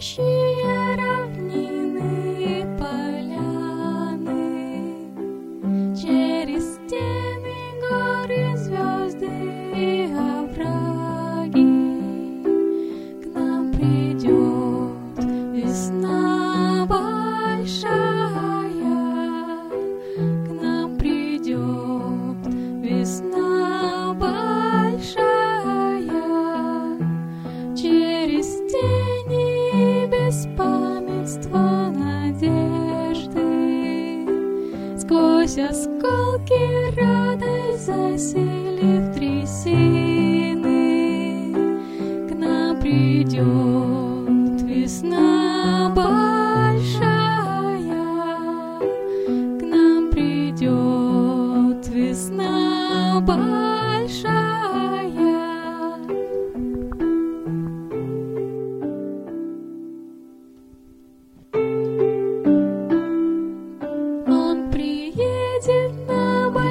是 сквозь осколки радость засели в трясины. К нам придет весна.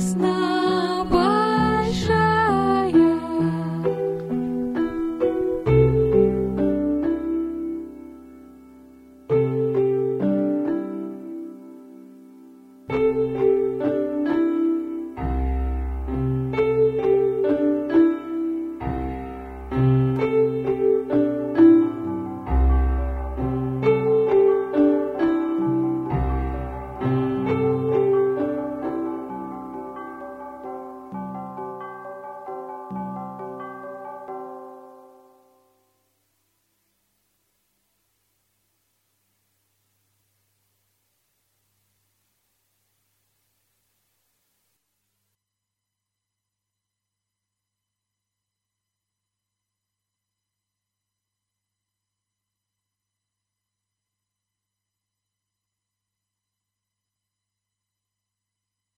Smile.